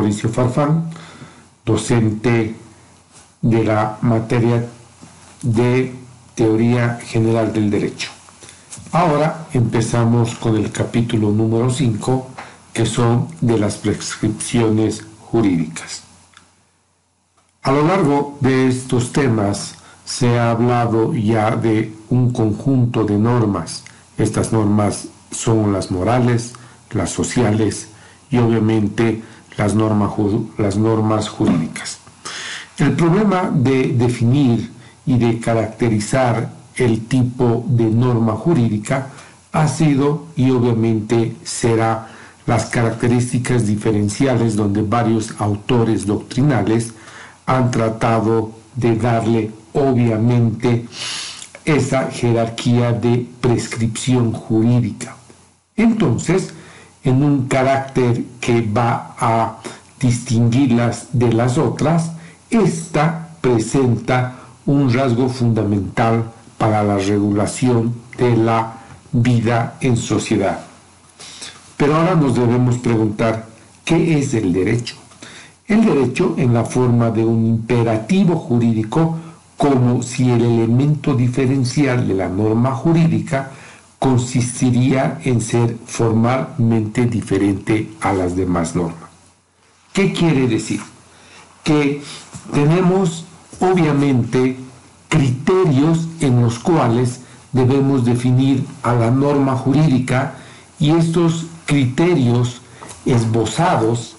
Mauricio Farfán, docente de la materia de Teoría General del Derecho. Ahora empezamos con el capítulo número 5, que son de las prescripciones jurídicas. A lo largo de estos temas se ha hablado ya de un conjunto de normas. Estas normas son las morales, las sociales y obviamente las normas, las normas jurídicas. El problema de definir y de caracterizar el tipo de norma jurídica ha sido y obviamente será las características diferenciales donde varios autores doctrinales han tratado de darle obviamente esa jerarquía de prescripción jurídica. Entonces, en un carácter que va a distinguirlas de las otras, esta presenta un rasgo fundamental para la regulación de la vida en sociedad. Pero ahora nos debemos preguntar, ¿qué es el derecho? El derecho en la forma de un imperativo jurídico como si el elemento diferencial de la norma jurídica consistiría en ser formalmente diferente a las demás normas. ¿Qué quiere decir? Que tenemos obviamente criterios en los cuales debemos definir a la norma jurídica y estos criterios esbozados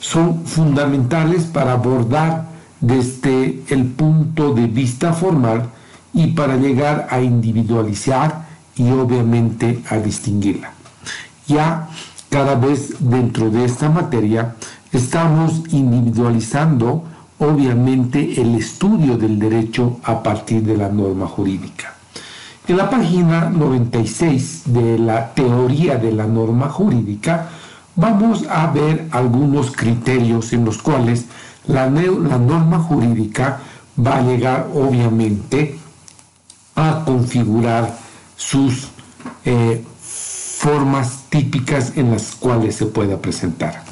son fundamentales para abordar desde el punto de vista formal y para llegar a individualizar y obviamente a distinguirla. Ya cada vez dentro de esta materia estamos individualizando obviamente el estudio del derecho a partir de la norma jurídica. En la página 96 de la teoría de la norma jurídica vamos a ver algunos criterios en los cuales la, la norma jurídica va a llegar obviamente a configurar sus eh, formas típicas en las cuales se pueda presentar.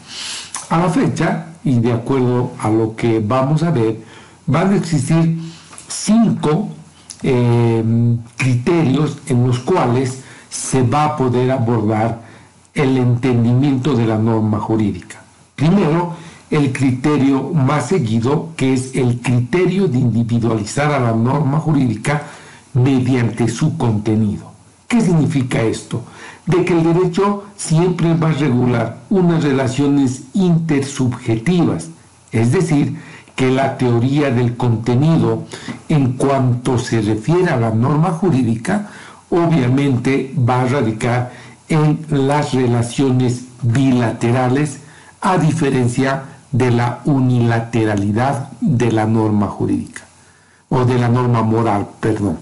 A la fecha, y de acuerdo a lo que vamos a ver, van a existir cinco em, criterios en los cuales se va a poder abordar el entendimiento de la norma jurídica. Primero, el criterio más seguido, que es el criterio de individualizar a la norma jurídica mediante su contenido. ¿Qué significa esto? De que el derecho siempre va a regular unas relaciones intersubjetivas, es decir, que la teoría del contenido en cuanto se refiere a la norma jurídica, obviamente va a radicar en las relaciones bilaterales, a diferencia de la unilateralidad de la norma jurídica, o de la norma moral, perdón.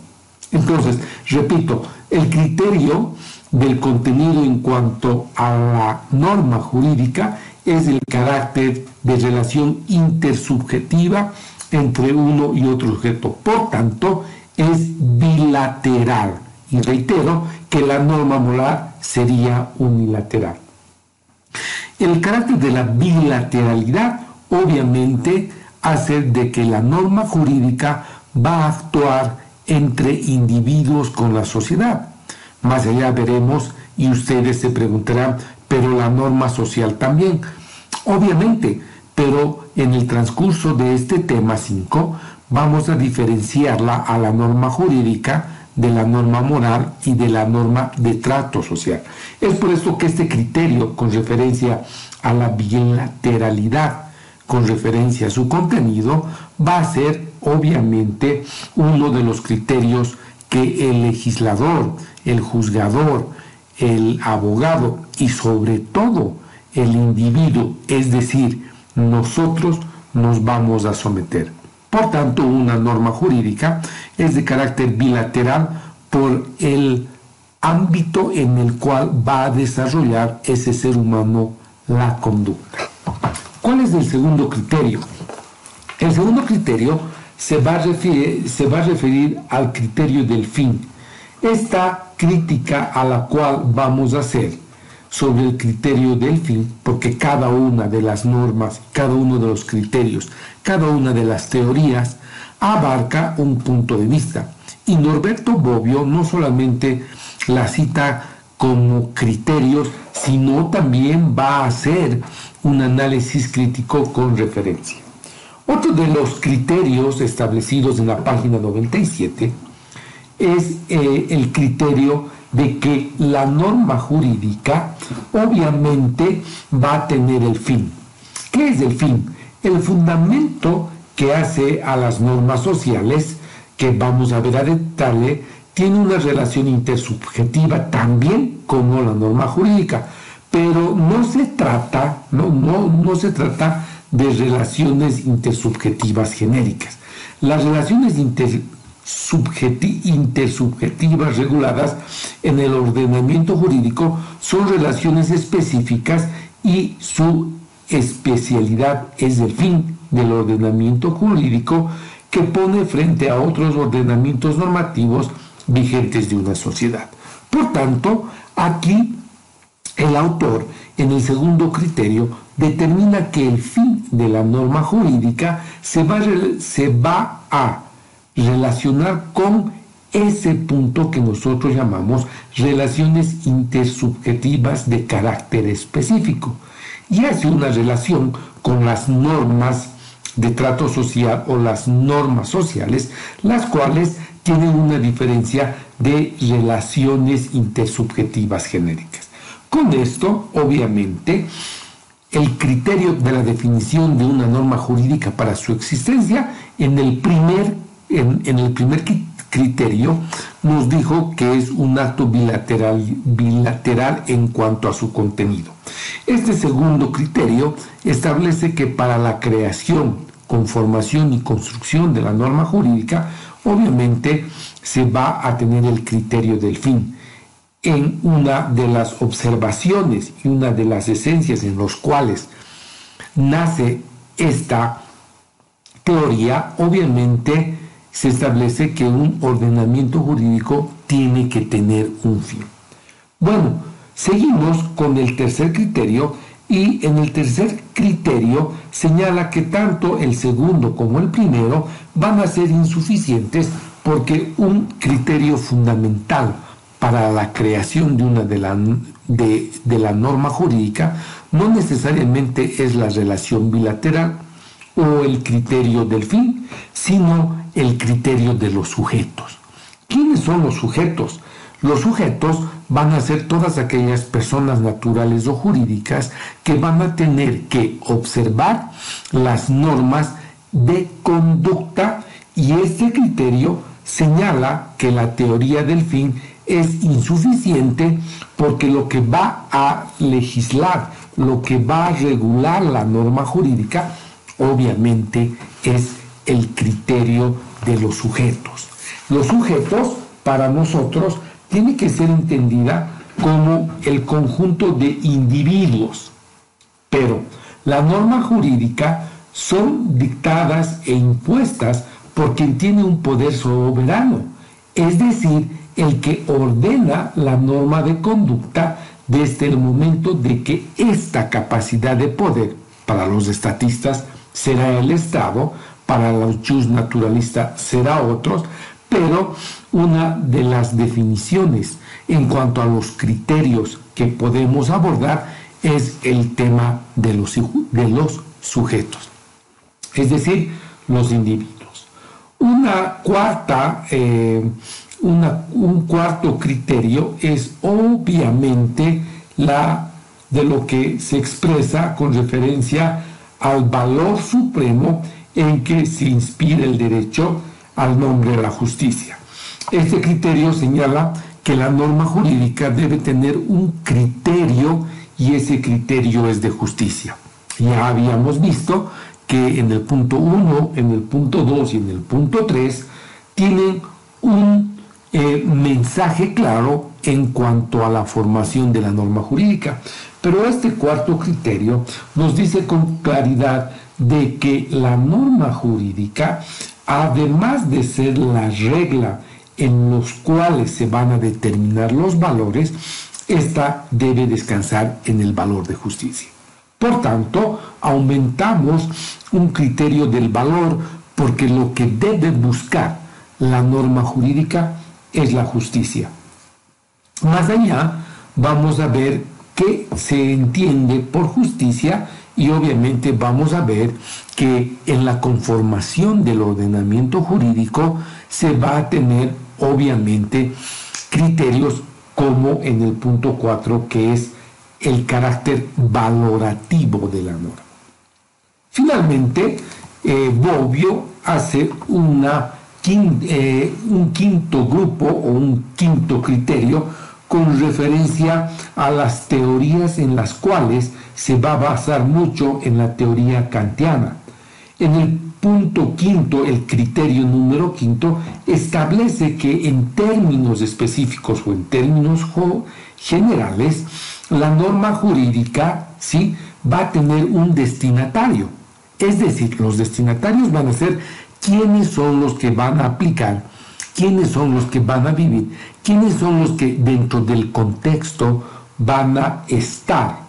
Entonces, repito, el criterio del contenido en cuanto a la norma jurídica es el carácter de relación intersubjetiva entre uno y otro sujeto. Por tanto, es bilateral. Y reitero que la norma moral sería unilateral. El carácter de la bilateralidad obviamente hace de que la norma jurídica va a actuar entre individuos con la sociedad. Más allá veremos y ustedes se preguntarán, pero la norma social también. Obviamente, pero en el transcurso de este tema 5 vamos a diferenciarla a la norma jurídica de la norma moral y de la norma de trato social. Es por esto que este criterio con referencia a la bilateralidad, con referencia a su contenido, va a ser obviamente uno de los criterios que el legislador, el juzgador, el abogado y sobre todo el individuo, es decir, nosotros nos vamos a someter. Por tanto, una norma jurídica es de carácter bilateral por el ámbito en el cual va a desarrollar ese ser humano la conducta. ¿Cuál es el segundo criterio? El segundo criterio se va, a referir, se va a referir al criterio del fin. Esta crítica a la cual vamos a hacer sobre el criterio del fin, porque cada una de las normas, cada uno de los criterios, cada una de las teorías abarca un punto de vista. Y Norberto Bobbio no solamente la cita como criterios, sino también va a hacer un análisis crítico con referencia. Otro de los criterios establecidos en la página 97 es eh, el criterio de que la norma jurídica obviamente va a tener el fin. ¿Qué es el fin? El fundamento que hace a las normas sociales, que vamos a ver a detalle, tiene una relación intersubjetiva también como la norma jurídica, pero no se trata, no, no, no se trata de relaciones intersubjetivas genéricas. Las relaciones intersubjetivas reguladas en el ordenamiento jurídico son relaciones específicas y su especialidad es el fin del ordenamiento jurídico que pone frente a otros ordenamientos normativos vigentes de una sociedad. Por tanto, aquí el autor, en el segundo criterio, determina que el fin de la norma jurídica se va, a relacionar con ese punto que nosotros llamamos relaciones intersubjetivas de carácter específico y hace una relación con las normas de trato social o las normas sociales, las cuales tienen una diferencia de relaciones intersubjetivas genéricas. Con esto, obviamente, el criterio de la definición de una norma jurídica para su existencia en el primer en, el primer criterio nos dijo que es un acto bilateral, bilateral en cuanto a su contenido. Este segundo criterio establece que para la creación, conformación y construcción de la norma jurídica, obviamente se va a tener el criterio del fin. En una de las observaciones y una de las esencias en los cuales nace esta teoría, obviamente se establece que un ordenamiento jurídico tiene que tener un fin. Bueno, seguimos con el tercer criterio y en el tercer criterio señala que tanto el segundo como el primero van a ser insuficientes porque un criterio fundamental para la creación de una de la, de, de la norma jurídica no necesariamente es la relación bilateral o el criterio del fin, sino el criterio de los sujetos. ¿Quiénes son los sujetos? Los sujetos van a ser todas aquellas personas naturales o jurídicas que van a tener que observar las normas de conducta y este criterio señala que la teoría del fin es insuficiente porque lo que va a legislar, lo que va a regular la norma jurídica, obviamente es el criterio de los sujetos. Los sujetos, para nosotros, tiene que ser entendida como el conjunto de individuos, pero la norma jurídica son dictadas e impuestas por quien tiene un poder soberano, es decir, el que ordena la norma de conducta desde el momento de que esta capacidad de poder para los estatistas será el Estado, para los jus naturalistas será otros, pero una de las definiciones en cuanto a los criterios que podemos abordar es el tema de los, de los sujetos, es decir, los individuos. Una cuarta, eh, un cuarto criterio es obviamente la de lo que se expresa con referencia al valor supremo en que se inspira el derecho al nombre de la justicia. Este criterio señala que la norma jurídica debe tener un criterio y ese criterio es de justicia. Ya habíamos visto que en el punto 1, en el punto 2 y en el punto 3 tienen un eh, mensaje claro en cuanto a la formación de la norma jurídica. Pero este cuarto criterio nos dice con claridad de que la norma jurídica, además de ser la regla en los cuales se van a determinar los valores, esta debe descansar en el valor de justicia. Por tanto, aumentamos un criterio del valor porque lo que debe buscar la norma jurídica es la justicia. Más allá, vamos a ver qué se entiende por justicia y obviamente vamos a ver que en la conformación del ordenamiento jurídico se va a tener obviamente criterios como en el punto 4 que es el carácter valorativo de la norma. Finalmente, eh, Bobbio hace una, eh, un quinto grupo o un quinto criterio con referencia a las teorías en las cuales se va a basar mucho en la teoría kantiana. En el punto quinto, el criterio número quinto, establece que en términos específicos o en términos generales, la norma jurídica ¿sí? va a tener un destinatario. Es decir, los destinatarios van a ser quiénes son los que van a aplicar, quiénes son los que van a vivir, quiénes son los que dentro del contexto van a estar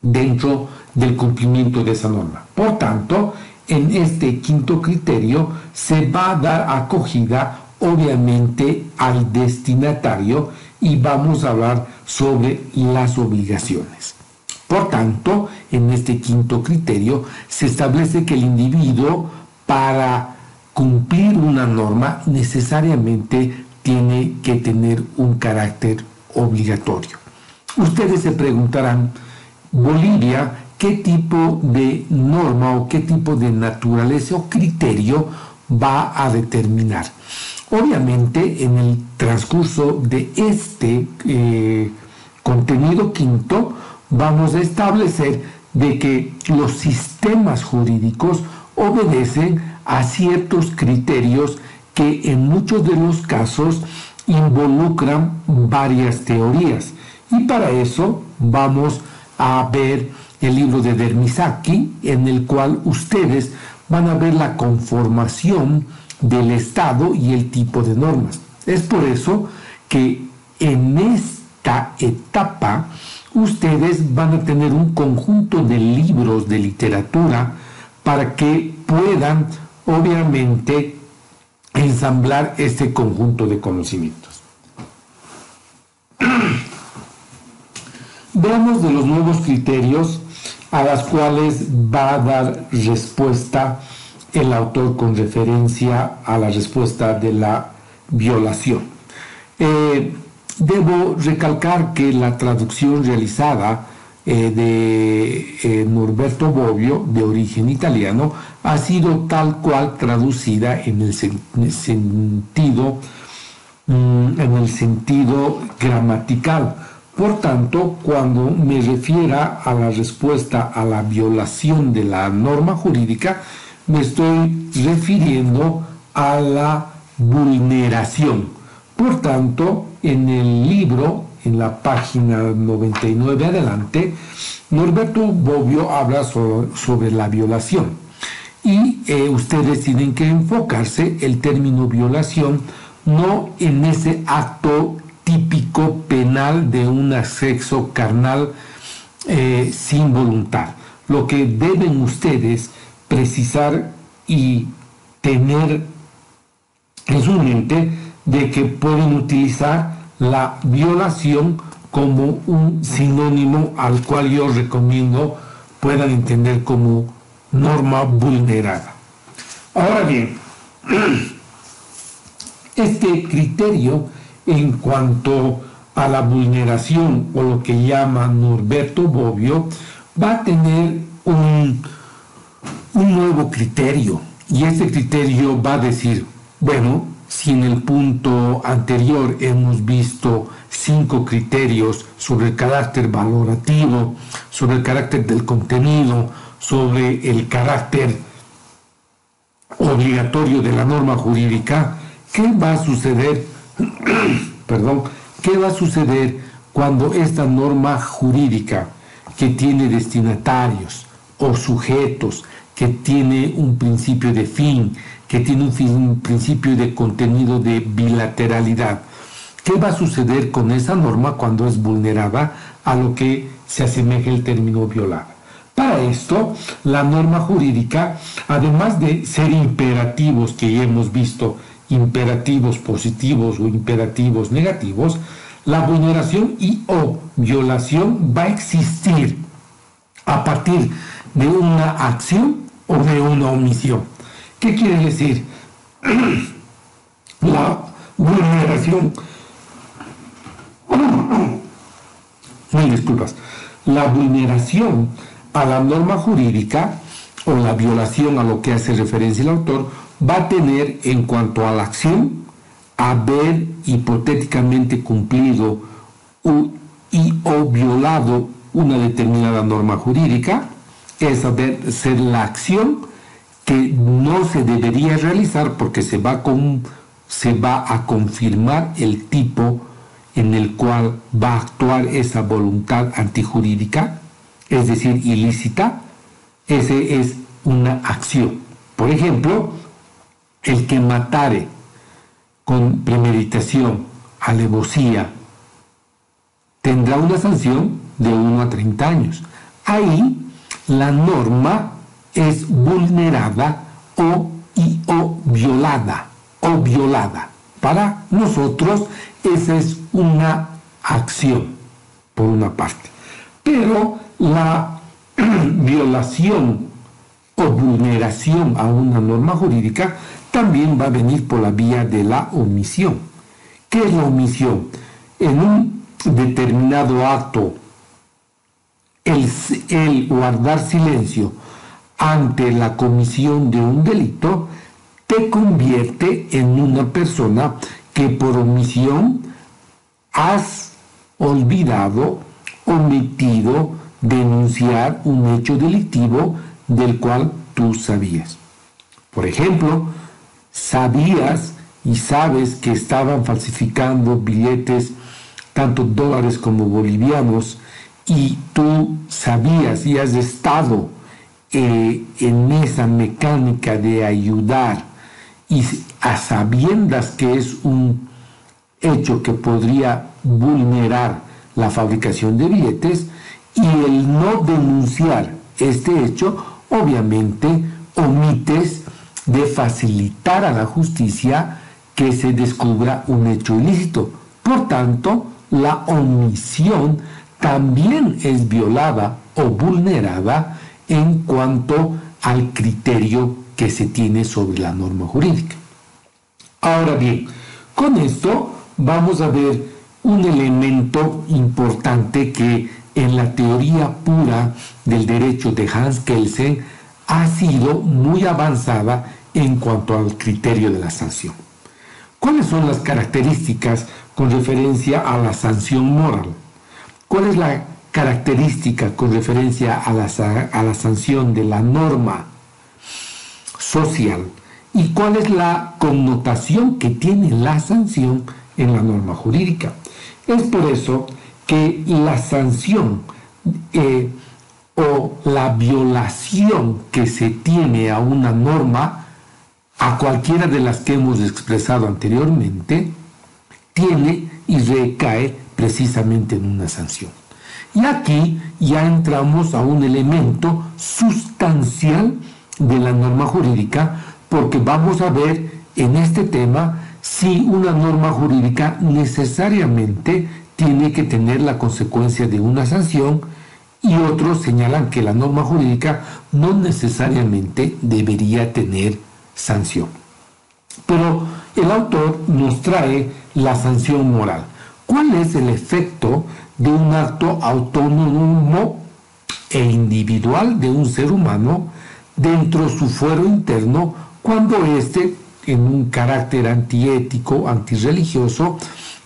dentro del cumplimiento de esa norma. Por tanto, en este quinto criterio se va a dar acogida obviamente al destinatario y vamos a hablar sobre las obligaciones. Por tanto, en este quinto criterio se establece que el individuo para cumplir una norma necesariamente tiene que tener un carácter obligatorio. Ustedes se preguntarán, Bolivia, ¿qué tipo de norma o qué tipo de naturaleza o criterio va a determinar? Obviamente, en el transcurso de este eh, contenido quinto, vamos a establecer de que los sistemas jurídicos obedecen a ciertos criterios que en muchos de los casos involucran varias teorías. Y para eso vamos a ver el libro de Dermisaki, en el cual ustedes van a ver la conformación del Estado y el tipo de normas. Es por eso que en esta etapa ustedes van a tener un conjunto de libros de literatura para que puedan obviamente ensamblar este conjunto de conocimientos. Veamos de los nuevos criterios a las cuales va a dar respuesta el autor con referencia a la respuesta de la violación. Eh, debo recalcar que la traducción realizada eh, de eh, Norberto Bobbio, de origen italiano, ha sido tal cual traducida en el, sentido mm, en el sentido gramatical. Por tanto, cuando me refiera a la respuesta a la violación de la norma jurídica, me estoy refiriendo a la vulneración. Por tanto, en el libro, en la página 99 adelante, Norberto Bobbio habla sobre, la violación. Y eh, ustedes tienen que enfocarse el término violación no en ese acto típico penal de un sexo carnal eh, sin voluntad. Lo que deben ustedes precisar y tener en su mente de que pueden utilizar la violación como un sinónimo al cual yo recomiendo puedan entender como norma vulnerada. Ahora bien, este criterio en cuanto a la vulneración o lo que llama Norberto Bobbio va a tener un un nuevo criterio y ese criterio va a decir, bueno, si en el punto anterior hemos visto cinco criterios sobre el carácter valorativo, sobre el carácter del contenido, sobre el carácter obligatorio de la norma jurídica, ¿qué va a suceder? Perdón, ¿qué va a suceder cuando esta norma jurídica que tiene destinatarios o sujetos que tiene un principio de fin, que tiene un, principio de contenido de bilateralidad. ¿Qué va a suceder con esa norma cuando es vulnerada a lo que se asemeja el término violada? Para esto, la norma jurídica, además de ser imperativos que ya hemos visto, imperativos positivos o imperativos negativos, la vulneración y o violación va a existir a partir de una acción o de una omisión. ¿Qué quiere decir? la vulneración. Mil disculpas. La vulneración a la norma jurídica o la violación a lo que hace referencia el autor va a tener en cuanto a la acción haber hipotéticamente cumplido y o violado una determinada norma jurídica, es haber ser la acción no se debería realizar porque se va, se va a confirmar el tipo en el cual va a actuar esa voluntad antijurídica es decir, ilícita, ese es una acción. Por ejemplo, el que matare con premeditación, alevosía, tendrá una sanción de 1 a 30 años. Ahí la norma es vulnerada o, o violada o violada. Para nosotros esa es una acción, por una parte. Pero la violación o vulneración a una norma jurídica también va a venir por la vía de la omisión. ¿Qué es la omisión? En un determinado acto, el guardar silencio ante la comisión de un delito te convierte en una persona que por omisión has olvidado, omitido, denunciar un hecho delictivo del cual tú sabías. Por ejemplo, sabías y sabes que estaban falsificando billetes, tanto dólares como bolivianos, y tú sabías y has estado eh, en esa mecánica de ayudar y a sabiendas que es un hecho que podría vulnerar la fabricación de billetes, y el no denunciar este hecho, obviamente omites de facilitar a la justicia que se descubra un hecho ilícito. Por tanto, la omisión también es violada o vulnerada en cuanto al criterio que se tiene sobre la norma jurídica. Ahora bien, con esto vamos a ver un elemento importante que en la teoría pura del derecho de Hans Kelsen ha sido muy avanzada en cuanto al criterio de la sanción. ¿Cuáles son las características con referencia a la sanción moral? ¿Cuál es la característica con referencia a la, a la sanción de la norma social? ¿Y cuál es la connotación que tiene la sanción en la norma jurídica? Es por eso que la sanción eh, o la violación que se tiene a una norma, a cualquiera de las que hemos expresado anteriormente, tiene y recae precisamente en una sanción. Y aquí ya entramos a un elemento sustancial de la norma jurídica, porque vamos a ver en este tema si una norma jurídica necesariamente tiene que tener la consecuencia de una sanción y otros señalan que la norma jurídica no necesariamente debería tener sanción. Pero el autor nos trae la sanción moral. ¿Cuál es el efecto de un acto autónomo e individual de un ser humano dentro de su fuero interno cuando éste, en un carácter antiético, antirreligioso,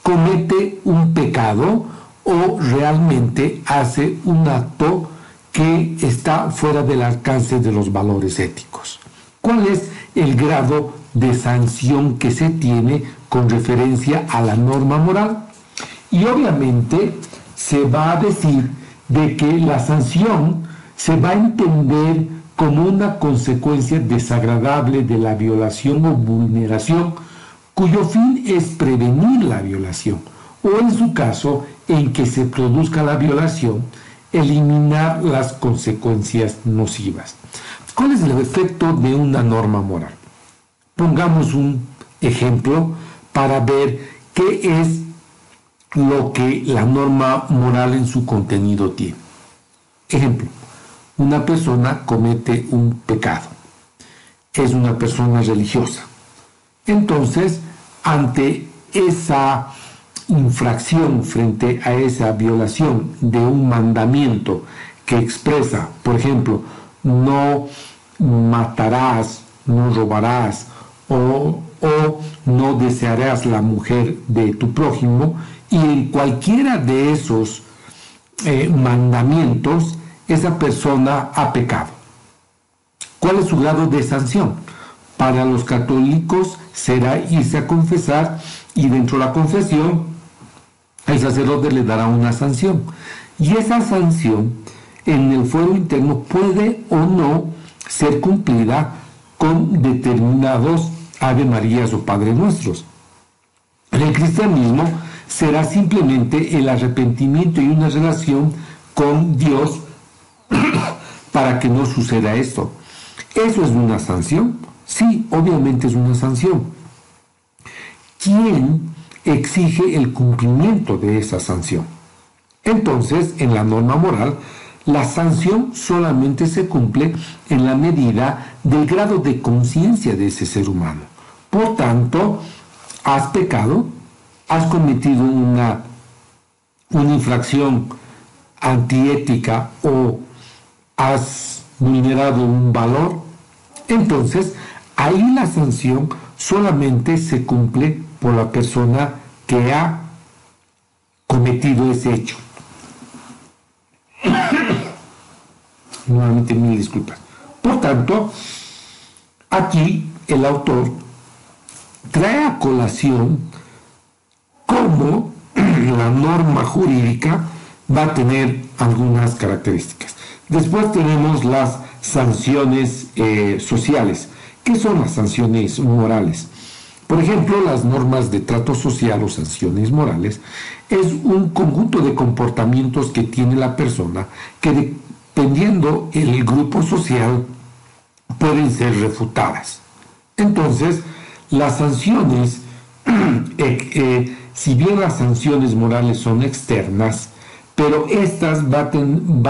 comete un pecado o realmente hace un acto que está fuera del alcance de los valores éticos. ¿Cuál es el grado de sanción que se tiene con referencia a la norma moral? Y obviamente se va a decir de que la sanción se va a entender como una consecuencia desagradable de la violación o vulneración cuyo fin es prevenir la violación, o en su caso, en que se produzca la violación, eliminar las consecuencias nocivas. ¿Cuál es el efecto de una norma moral? Pongamos un ejemplo para ver qué es lo que la norma moral en su contenido tiene. Ejemplo, una persona comete un pecado, es una persona religiosa. Entonces, ante esa infracción, frente a esa violación de un mandamiento que expresa, por ejemplo, no matarás, no robarás o, no desearás la mujer de tu prójimo, y en cualquiera de esos eh, mandamientos esa persona ha pecado. ¿Cuál es su grado de sanción? Para los católicos será irse a confesar y dentro de la confesión el sacerdote le dará una sanción. Y esa sanción en el fuero interno puede o no ser cumplida con determinados Ave Marías o Padre Nuestros. En el cristianismo será simplemente el arrepentimiento y una relación con Dios para que no suceda esto. ¿Eso es una sanción? Sí, obviamente es una sanción. ¿Quién exige el cumplimiento de esa sanción? Entonces, en la norma moral, la sanción solamente se cumple en la medida del grado de conciencia de ese ser humano. Por tanto, has pecado, has cometido una, una infracción antiética o has vulnerado un valor, entonces ahí la sanción solamente se cumple por la persona que ha cometido ese hecho. Nuevamente mil disculpas. Por tanto, aquí el autor trae a colación cómo la norma jurídica va a tener algunas características. Después tenemos las sanciones eh, sociales. ¿Qué son las sanciones morales? Por ejemplo, las normas de trato social o sanciones morales es un conjunto de comportamientos que tiene la persona que dependiendo el grupo social pueden ser refutadas. Entonces, las sanciones, eh, eh, si bien las sanciones morales son externas, pero estas va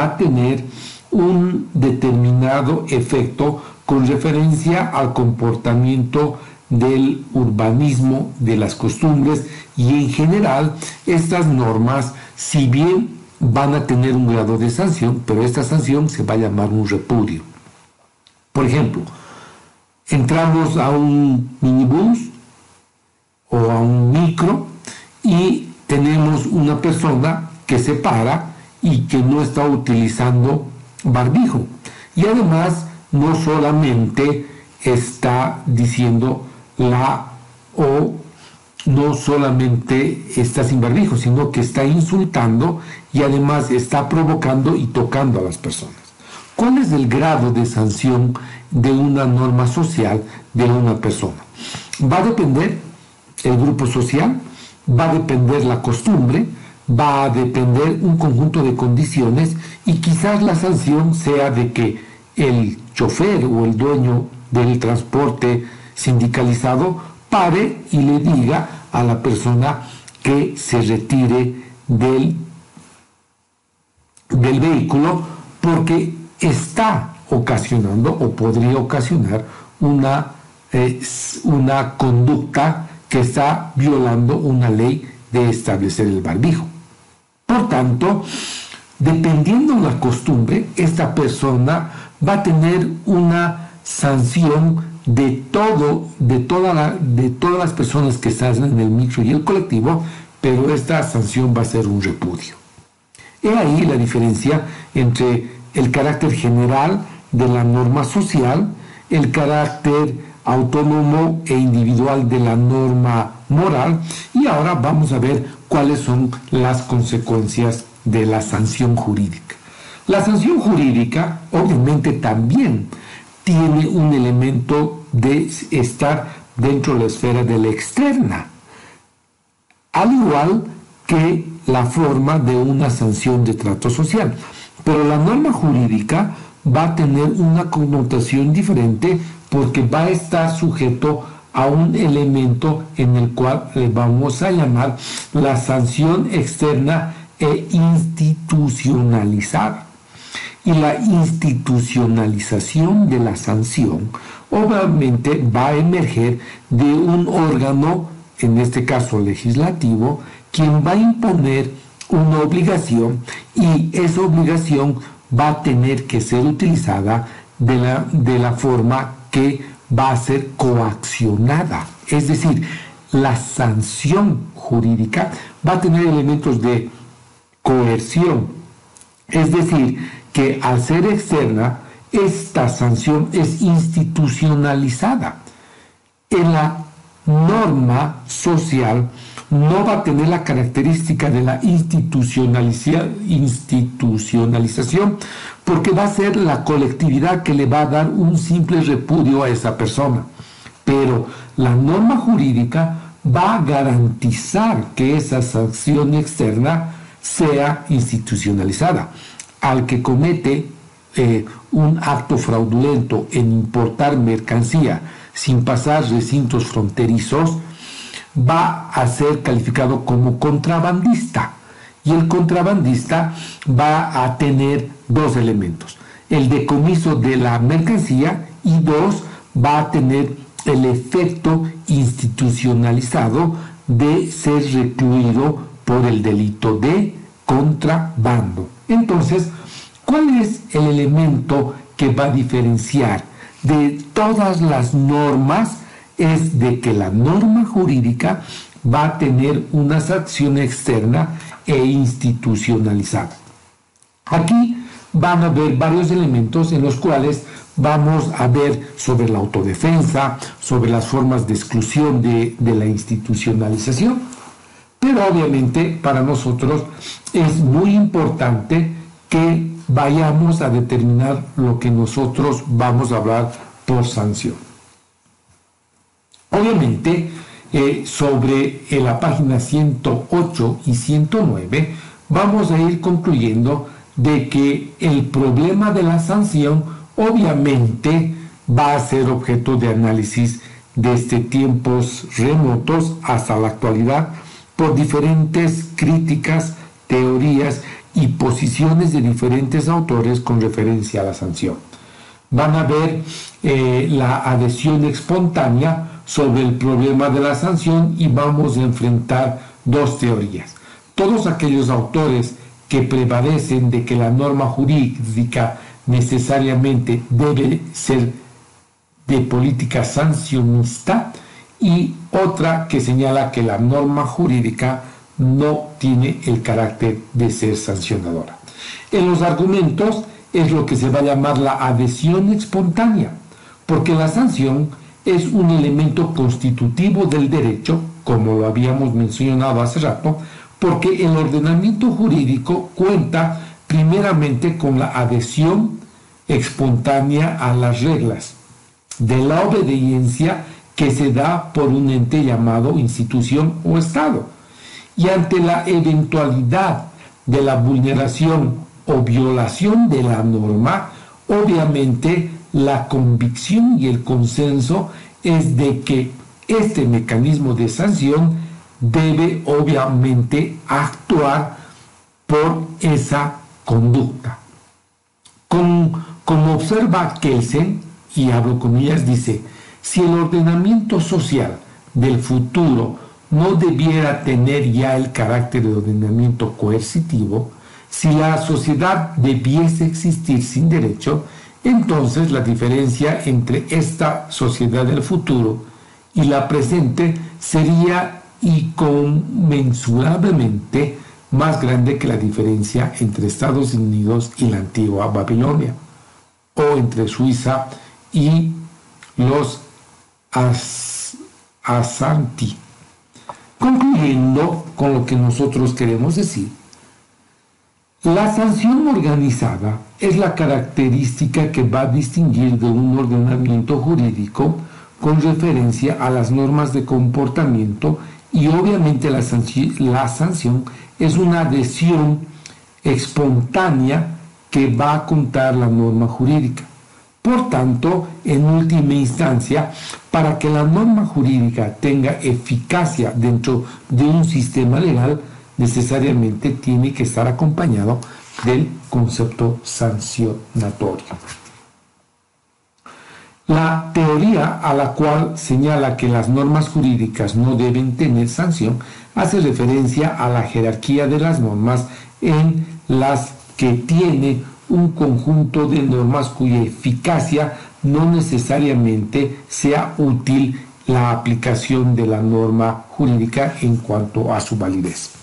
a tener un determinado efecto con referencia al comportamiento del urbanismo, de las costumbres y en general estas normas, si bien van a tener un grado de sanción, pero esta sanción se va a llamar un repudio. Por ejemplo, entramos a un minibús o a un micro y tenemos una persona que se para y que no está utilizando barbijo. Y además no solamente está diciendo la o no solamente está sin barbijo, sino que está insultando y además está provocando y tocando a las personas. ¿Cuál es el grado de sanción de una norma social de una persona? Va a depender el grupo social, va a depender la costumbre, va a depender un conjunto de condiciones y quizás la sanción sea de que el chofer o el dueño del transporte sindicalizado pare y le diga a la persona que se retire del, del vehículo porque está ocasionando o podría ocasionar una, eh, una conducta que está violando una ley de establecer el barbijo. Por tanto, dependiendo de la costumbre, esta persona va a tener una sanción de todo, de, toda de todas las personas que están en el micro y el colectivo, pero esta sanción va a ser un repudio. He ahí la diferencia entre el carácter general de la norma social, el carácter autónomo e individual de la norma moral y ahora vamos a ver cuáles son las consecuencias de la sanción jurídica. La sanción jurídica obviamente también tiene un elemento de estar dentro de la esfera de la externa, al igual que la forma de una sanción de trato social. Pero la norma jurídica va a tener una connotación diferente porque va a estar sujeto a un elemento en el cual le vamos a llamar la sanción externa e institucionalizada. Y la institucionalización de la sanción obviamente va a emerger de un órgano, en este caso legislativo, quien va a imponer una obligación y esa obligación va a tener que ser utilizada de la, de la forma que va a ser coaccionada. Es decir, la sanción jurídica va a tener elementos de coerción. Es decir, que al ser externa, esta sanción es institucionalizada. En la norma social no va a tener la característica de la institucionalización porque va a ser la colectividad que le va a dar un simple repudio a esa persona. Pero la norma jurídica va a garantizar que esa sanción externa sea institucionalizada. Al que comete eh, un acto fraudulento en importar mercancía sin pasar recintos fronterizos, va a ser calificado como contrabandista. Y el contrabandista va a tener dos elementos. El decomiso de la mercancía y dos, va a tener el efecto institucionalizado de ser recluido por el delito de contrabando. Entonces, ¿cuál es el elemento que va a diferenciar de todas las normas es de que la norma jurídica va a tener una sanción externa e institucionalizada. Aquí van a haber varios elementos en los cuales vamos a ver sobre la autodefensa, sobre las formas de exclusión de, de la institucionalización, pero obviamente para nosotros es muy importante que vayamos a determinar lo que nosotros vamos a hablar por sanción. Obviamente, eh, sobre en la página 108 y 109, vamos a ir concluyendo de que el problema de la sanción obviamente va a ser objeto de análisis desde tiempos remotos hasta la actualidad por diferentes críticas, teorías y posiciones de diferentes autores con referencia a la sanción. Van a ver eh, la adhesión espontánea sobre el problema de la sanción y vamos a enfrentar dos teorías. Todos aquellos autores que prevalecen de que la norma jurídica necesariamente debe ser de política sancionista y otra que señala que la norma jurídica no tiene el carácter de ser sancionadora. En los argumentos es lo que se va a llamar la adhesión espontánea, porque la sanción es un elemento constitutivo del derecho, como lo habíamos mencionado hace rato, porque el ordenamiento jurídico cuenta primeramente con la adhesión espontánea a las reglas de la obediencia que se da por un ente llamado institución o Estado. Y ante la eventualidad de la vulneración o violación de la norma, obviamente la convicción y el consenso es de que este mecanismo de sanción debe obviamente actuar por esa conducta. como observa Kelsen, y hablo comillas, dice, si el ordenamiento social del futuro no debiera tener ya el carácter de ordenamiento coercitivo, si la sociedad debiese existir sin derecho, entonces la diferencia entre esta sociedad del futuro y la presente sería inconmensurablemente más grande que la diferencia entre Estados Unidos y la antigua Babilonia, o entre Suiza y los Asanti. Concluyendo con lo que nosotros queremos decir, la sanción organizada es la característica que va a distinguir de un ordenamiento jurídico con referencia a las normas de comportamiento y obviamente la, la sanción es una adhesión espontánea que va a contar la norma jurídica. Por tanto, en última instancia, para que la norma jurídica tenga eficacia dentro de un sistema legal, necesariamente tiene que estar acompañado del concepto sancionatorio. La teoría a la cual señala que las normas jurídicas no deben tener sanción hace referencia a la jerarquía de las normas en las que tiene un conjunto de normas cuya eficacia no necesariamente sea útil la aplicación de la norma jurídica en cuanto a su validez.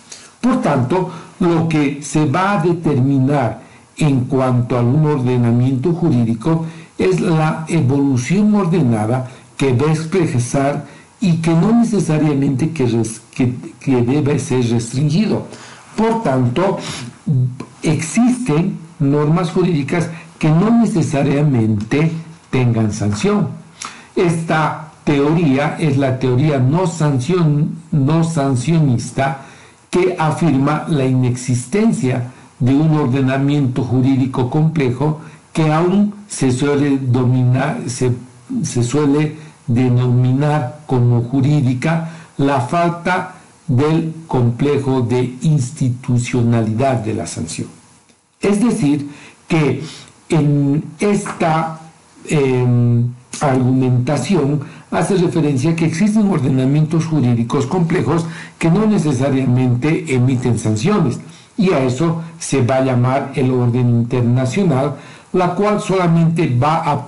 Por tanto, lo que se va a determinar en cuanto a un ordenamiento jurídico es la evolución ordenada que va a expresar y que no necesariamente que, debe ser restringido. Por tanto, existen normas jurídicas que no necesariamente tengan sanción. Esta teoría es la teoría no, no sancionista que afirma la inexistencia de un ordenamiento jurídico complejo que aún se suele, dominar, se, se suele denominar como jurídica la falta del complejo de institucionalidad de la sanción. Es decir, que en esta em, argumentación hace referencia a que existen ordenamientos jurídicos complejos que no necesariamente emiten sanciones y a eso se va a llamar el orden internacional, la cual solamente va a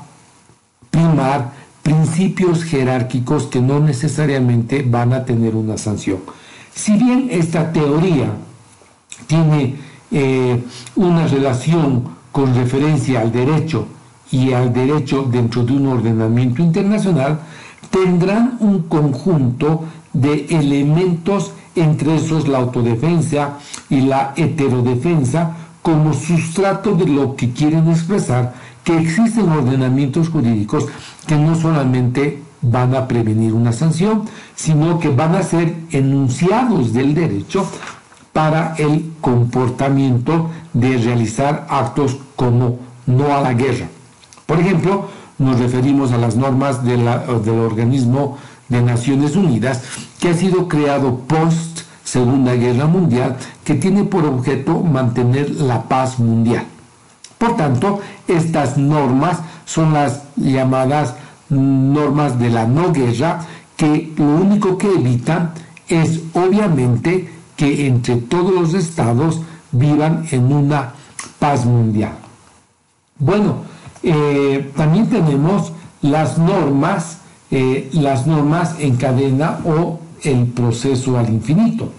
primar principios jerárquicos que no necesariamente van a tener una sanción. Si bien esta teoría tiene eh, una relación con referencia al derecho y al derecho dentro de un ordenamiento internacional, tendrán un conjunto de elementos, entre esos la autodefensa y la heterodefensa, como sustrato de lo que quieren expresar que existen ordenamientos jurídicos que no solamente van a prevenir una sanción, sino que van a ser enunciados del derecho para el comportamiento de realizar actos como no a la guerra. Por ejemplo, nos referimos a las normas del organismo de Naciones Unidas que ha sido creado post Segunda Guerra Mundial que tiene por objeto mantener la paz mundial. Por tanto, estas normas son las llamadas normas de la no guerra que lo único que evitan es obviamente que entre todos los estados vivan en una paz mundial. Bueno, eh, también tenemos las normas, eh, las normas en cadena o el proceso al infinito,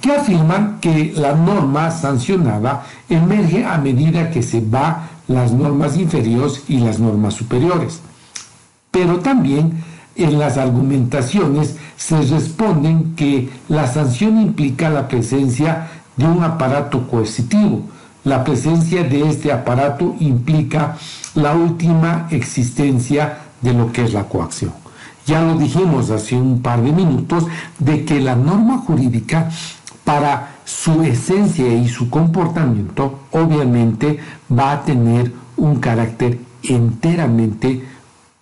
que afirman que la norma sancionada emerge a medida que se va las normas inferiores y las normas superiores. Pero también en las argumentaciones se responden que la sanción implica la presencia de un aparato coercitivo. La presencia de este aparato implica la última existencia de lo que es la coacción. Ya lo dijimos hace un par de minutos de que la norma jurídica para su esencia y su comportamiento obviamente va a tener un carácter enteramente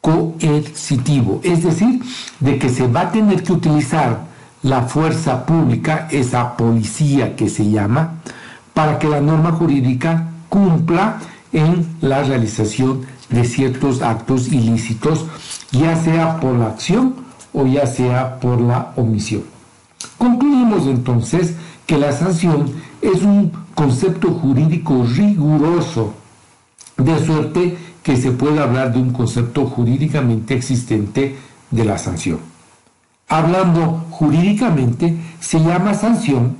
coercitivo, es decir, de que se va a tener que utilizar la fuerza pública, esa policía que se llama, para que la norma jurídica cumpla en la realización de ciertos actos ilícitos, ya sea por la acción o ya sea por la omisión. Concluimos entonces que la sanción es un concepto jurídico riguroso, de suerte que se puede hablar de un concepto jurídicamente existente de la sanción. Hablando jurídicamente, se llama sanción,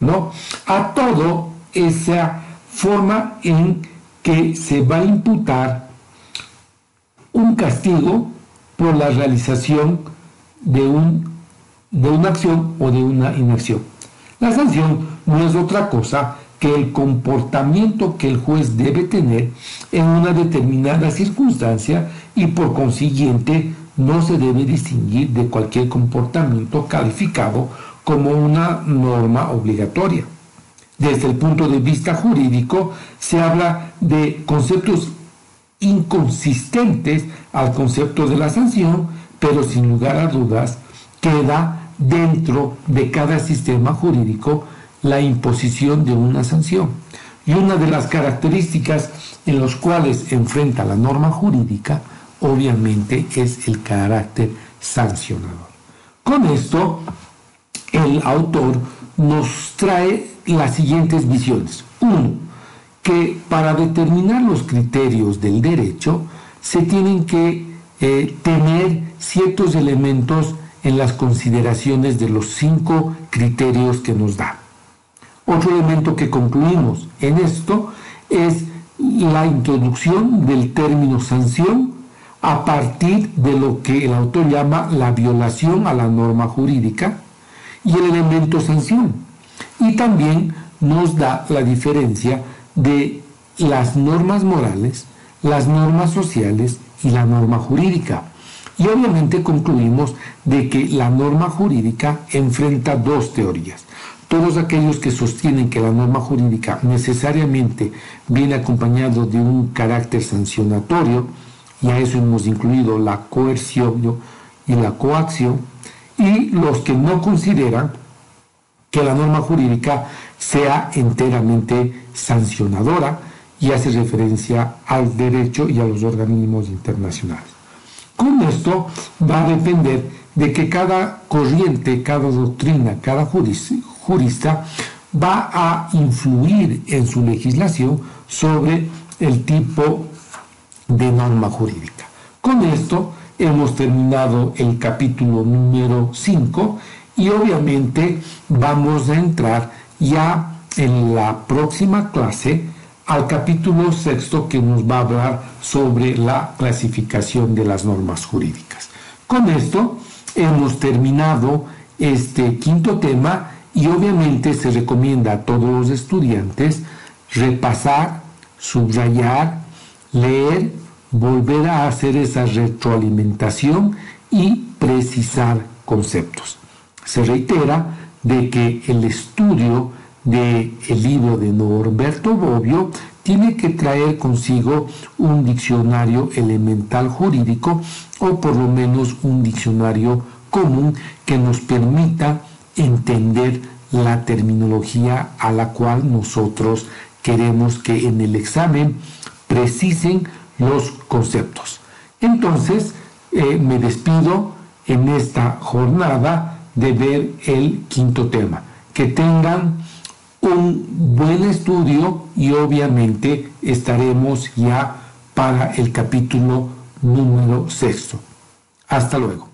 ¿no? A todo esa forma en que se va a imputar un castigo por la realización de, un, de una acción o de una inacción. La sanción no es otra cosa que el comportamiento que el juez debe tener en una determinada circunstancia y por consiguiente no se debe distinguir de cualquier comportamiento calificado como una norma obligatoria. Desde el punto de vista jurídico, se habla de conceptos inconsistentes al concepto de la sanción, pero sin lugar a dudas queda dentro de cada sistema jurídico la imposición de una sanción. Y una de las características en las cuales enfrenta la norma jurídica, obviamente, es el carácter sancionador. Con esto, el autor nos trae las siguientes visiones. Uno, que para determinar los criterios del derecho se tienen que eh, tener ciertos elementos en las consideraciones de los cinco criterios que nos da. Otro elemento que concluimos en esto es la introducción del término sanción a partir de lo que el autor llama la violación a la norma jurídica y el elemento sanción. Y también nos da la diferencia de las normas morales, las normas sociales y la norma jurídica. Y obviamente concluimos de que la norma jurídica enfrenta dos teorías. Todos aquellos que sostienen que la norma jurídica necesariamente viene acompañado de un carácter sancionatorio, y a eso hemos incluido la coerción y la coacción, y los que no consideran que la norma jurídica sea enteramente sancionadora y hace referencia al derecho y a los organismos internacionales. Con esto va a depender de que cada corriente, cada doctrina, cada jurista va a influir en su legislación sobre el tipo de norma jurídica. Con esto hemos terminado el capítulo número 5 y obviamente vamos a entrar ya en la próxima clase al capítulo sexto que nos va a hablar sobre la clasificación de las normas jurídicas. Con esto hemos terminado este quinto tema y obviamente se recomienda a todos los estudiantes repasar, subrayar, leer, volver a hacer esa retroalimentación y precisar conceptos. Se reitera de que el estudio del el libro de Norberto Bobbio tiene que traer consigo un diccionario elemental jurídico o por lo menos un diccionario común que nos permita entender la terminología a la cual nosotros queremos que en el examen precisen los conceptos. Entonces, eh, me despido en esta jornada de ver el quinto tema. Que tengan un buen estudio y obviamente estaremos ya para el capítulo número sexto. Hasta luego.